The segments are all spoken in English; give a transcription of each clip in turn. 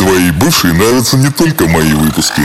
Твоей бывшей нравятся не только мои выпуски.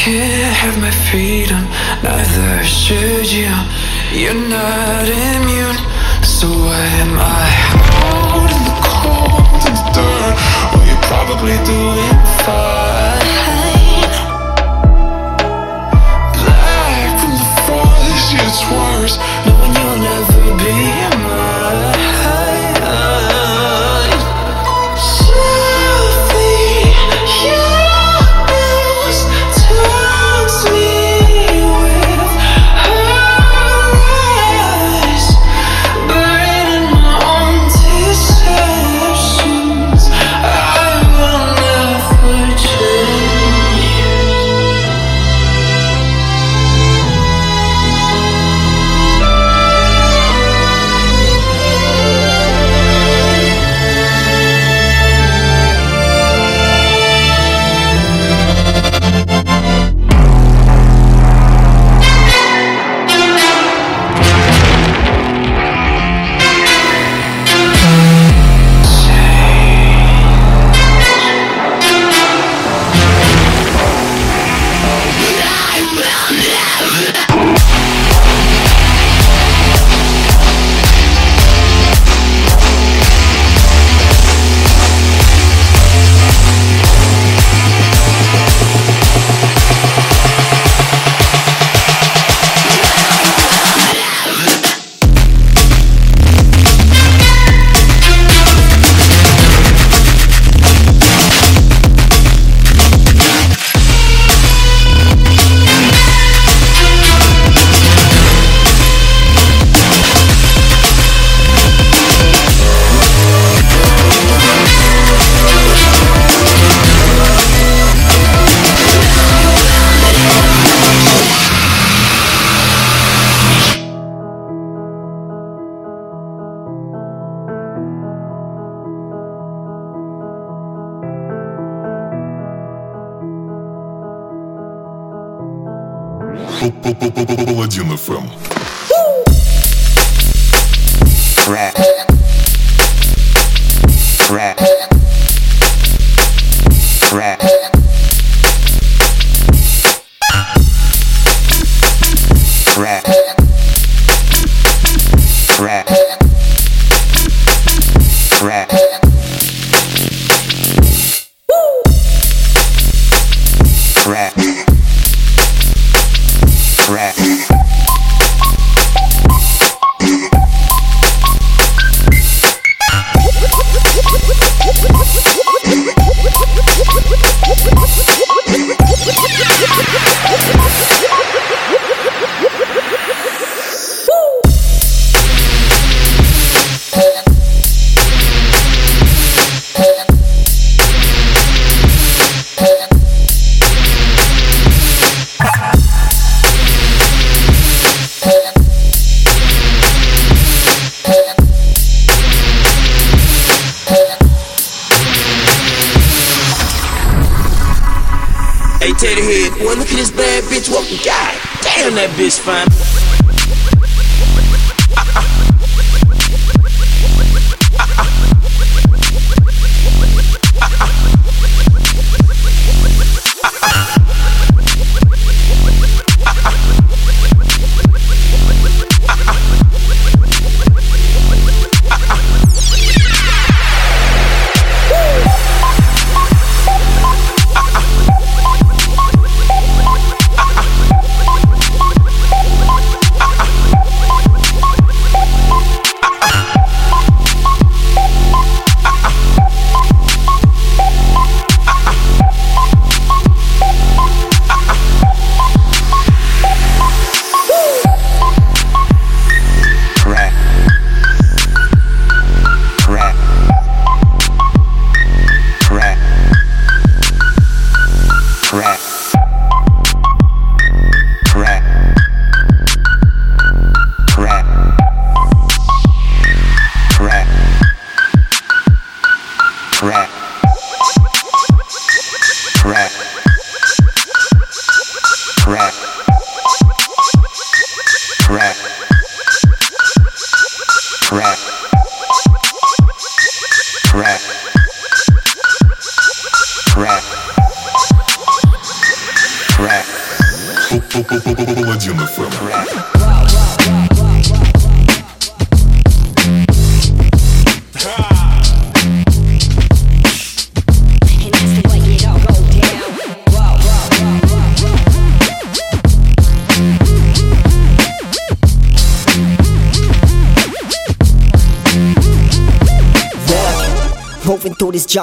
Can't have my freedom, neither should you. You're not immune, so why am I out in the cold and the dirt? Well, you're probably doing fine. Black from the frost, it's worse knowing you'll never be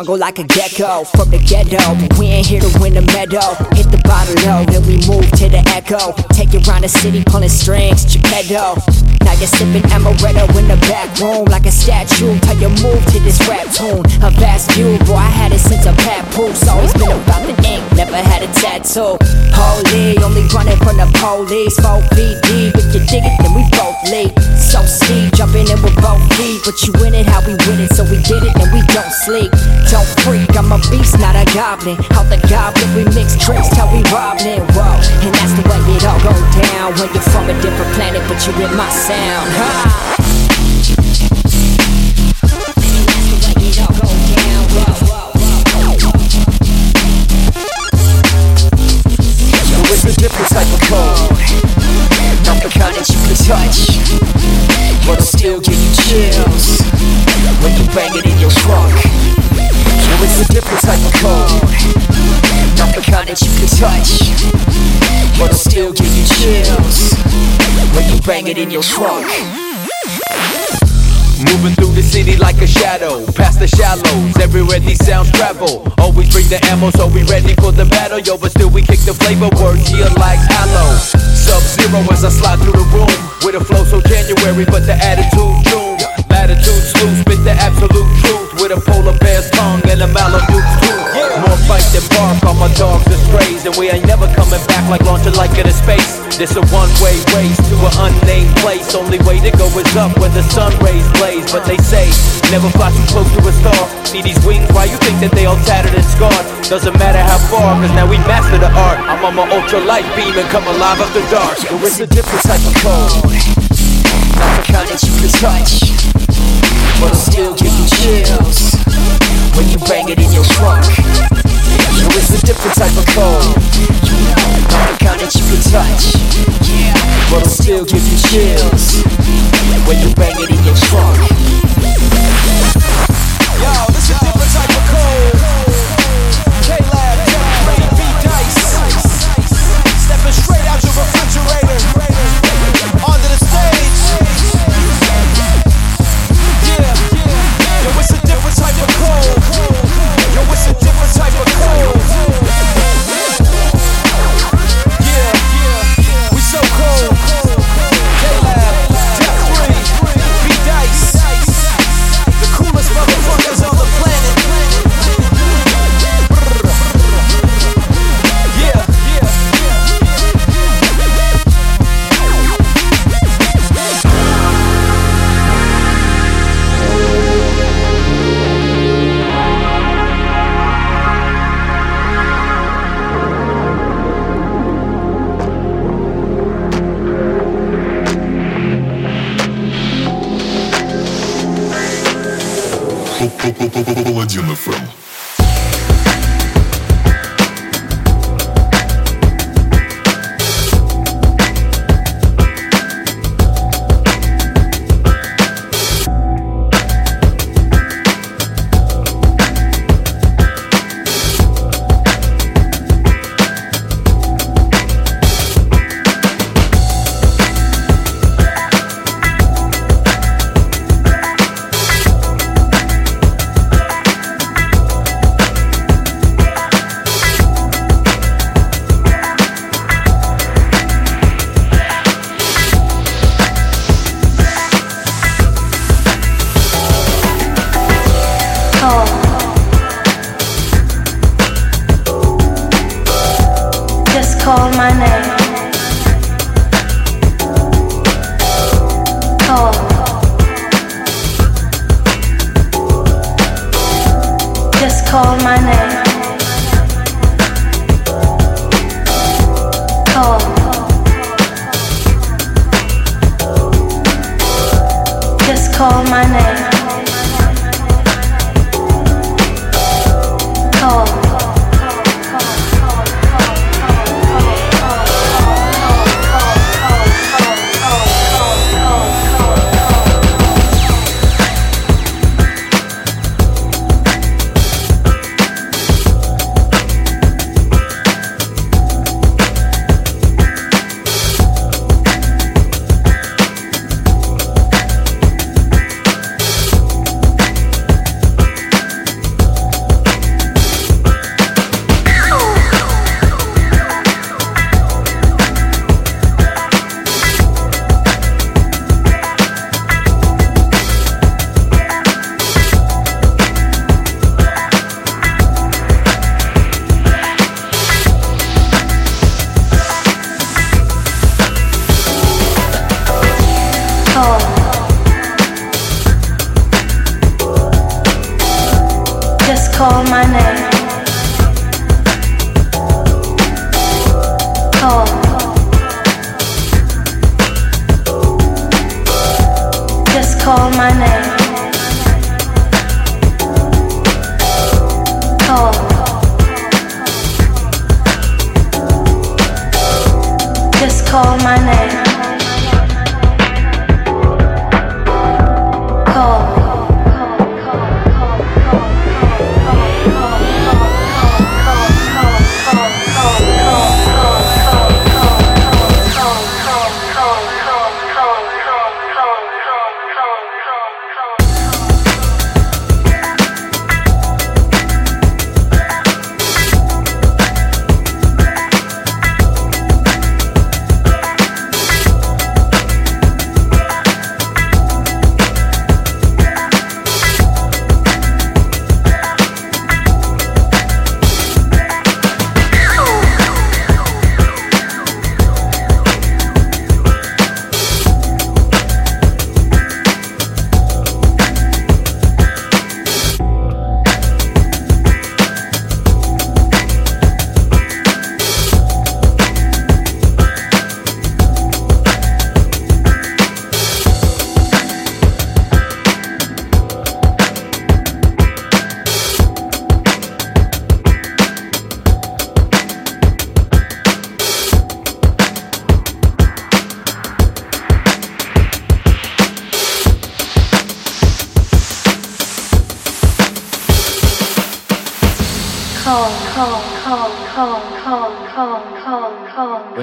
jungle like a gecko from the ghetto, we ain't here to win the medal. Hit the bottle low, then we move to the echo. Take you around the city, pulling strings, Geppetto. Now you're sipping amaretto in the back room like a statue. Till you move to this rap tune, a vast view. Boy, I had it since a papoose. Always been about the ink, never had a tattoo. Holy, only running from the police. Four feet deep, if you dig it, then we both leave. So steep, jumping in with both feet. But you win it how we win it, so we get it and we don't sleep. Don't freak, I'm a beast, not a goblin. How the goblin, we mix tricks till we robbing. Whoa, and that's the way it all go down. When you're from a different planet, but you in my sound. A different type of code. Not the kind that you can touch, but it'll still give you chills when you bang it in your trunk. Yo, it's a different type of code. Not the kind that you can touch, but it'll still give you chills when you bang it in your trunk. Moving through the city like a shadow, past the shallows, everywhere these sounds travel. Always bring the ammo, so we ready for the battle. Yo, but still we kick the flavor, words here like aloe. Sub zero as I slide through the room, with a flow so January, but the attitude June. Latitude slew, spit the absolute truth, with a polar bear's tongue and a Malamute tooth. Fight than bark on my dogs and strays, and we ain't never coming back like launching like into space. This a one-way race to an unnamed place. Only way to go is up when the sun rays blaze. But they say never fly too close to a star. See these wings? Why you think that they all tattered and scarred? Doesn't matter how far, cause now we master the art. I'm on my ultra light beam and come alive after dark. But it's a different type of code. Not the kind that you can touch, but it'll still give you chills when you bang it in your trunk. It's a different type of cold. Not the kind that you can touch, but it'll still give you chills when you bang it in your trunk. call my name. When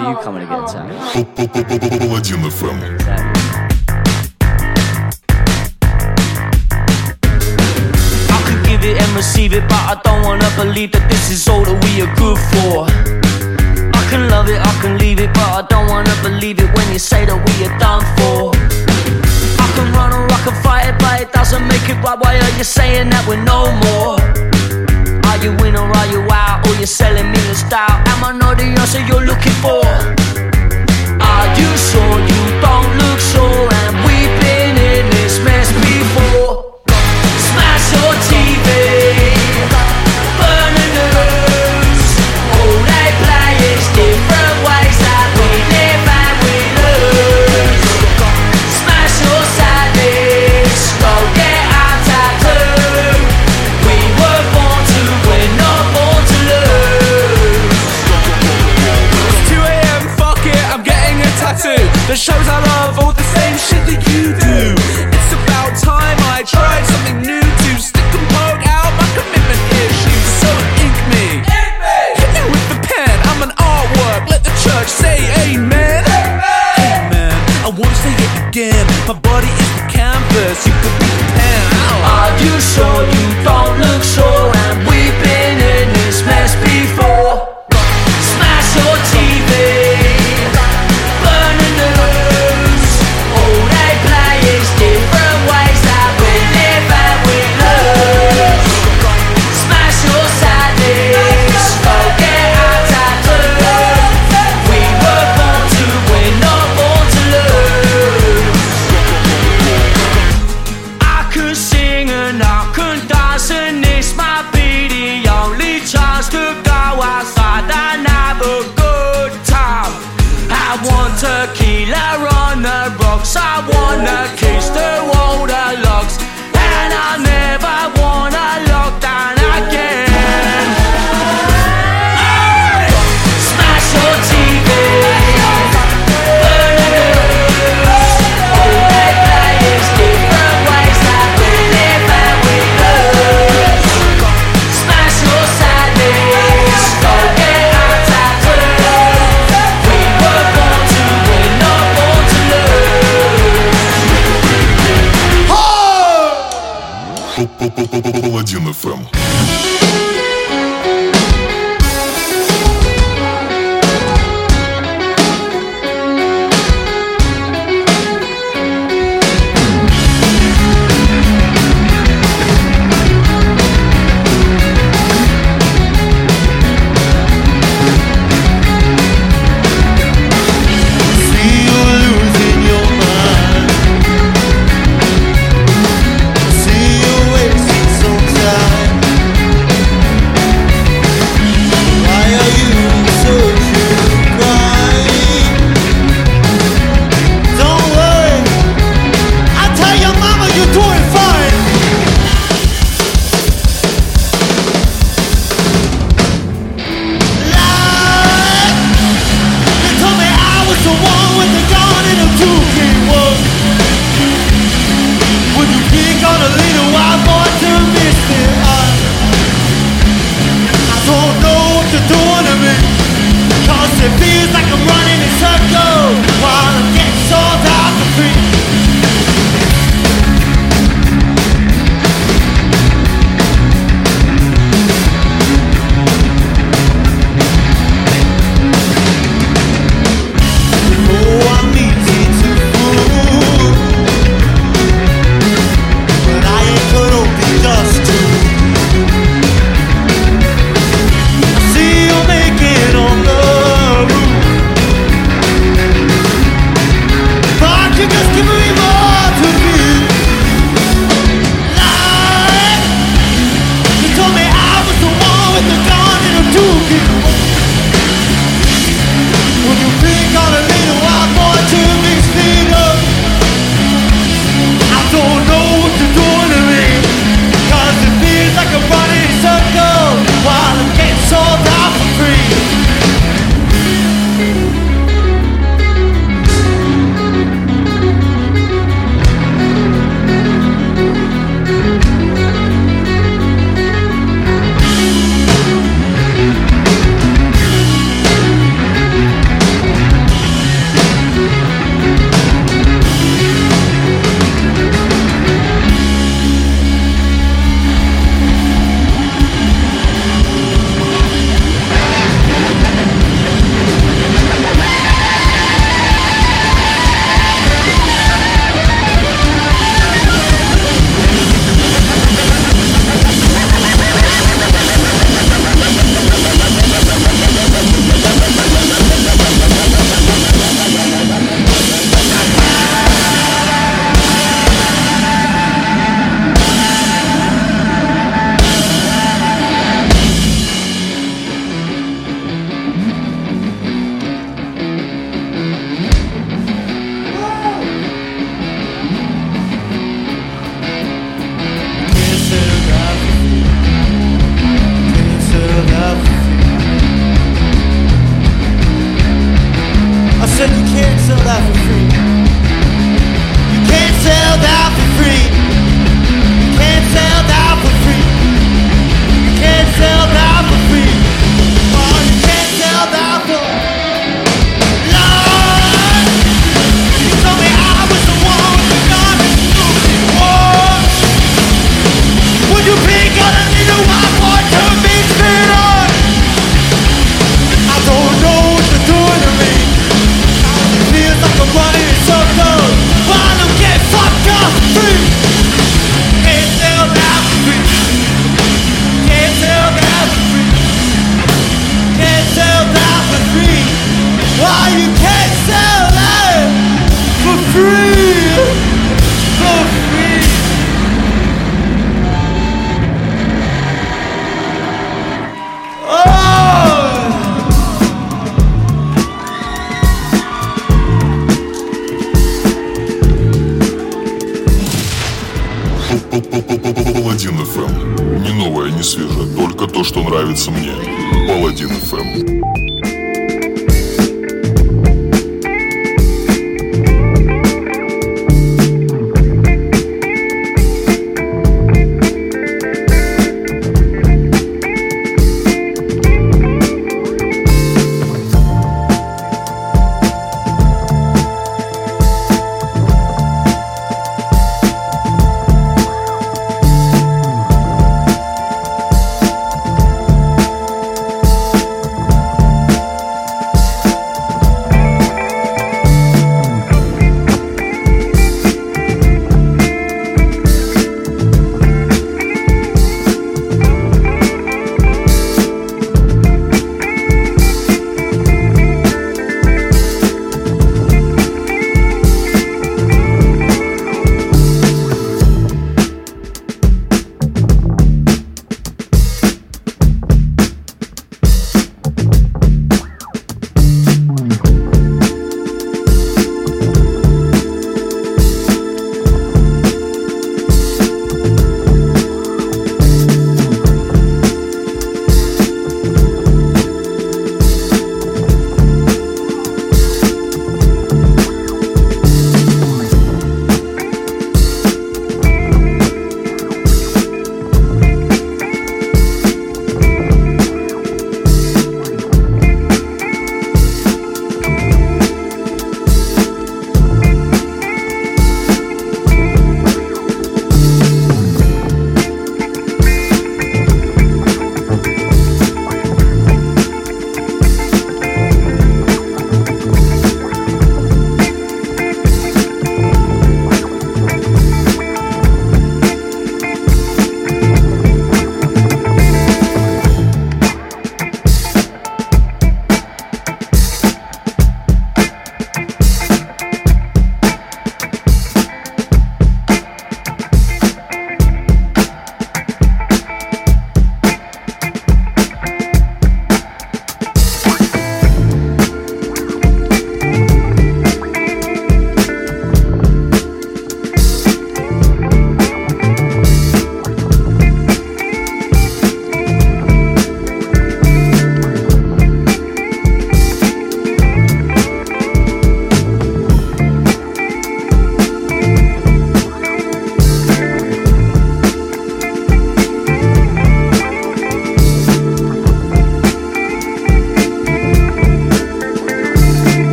are you coming again, Sam? Legend FM. give it and receive it, but I don't wanna believe that this is all that we are good for. I can love it, I can leave it, but I don't wanna believe it when you say that we are done for. I can run or I can fight it, but it doesn't make it right. Why are you saying that we're no more? Are you in or are you out? Or you selling me the style? Am I not the answer you're looking for? Are you sure you don't look sure?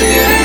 yeah.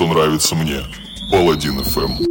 Что нравится мне. Паладин FM.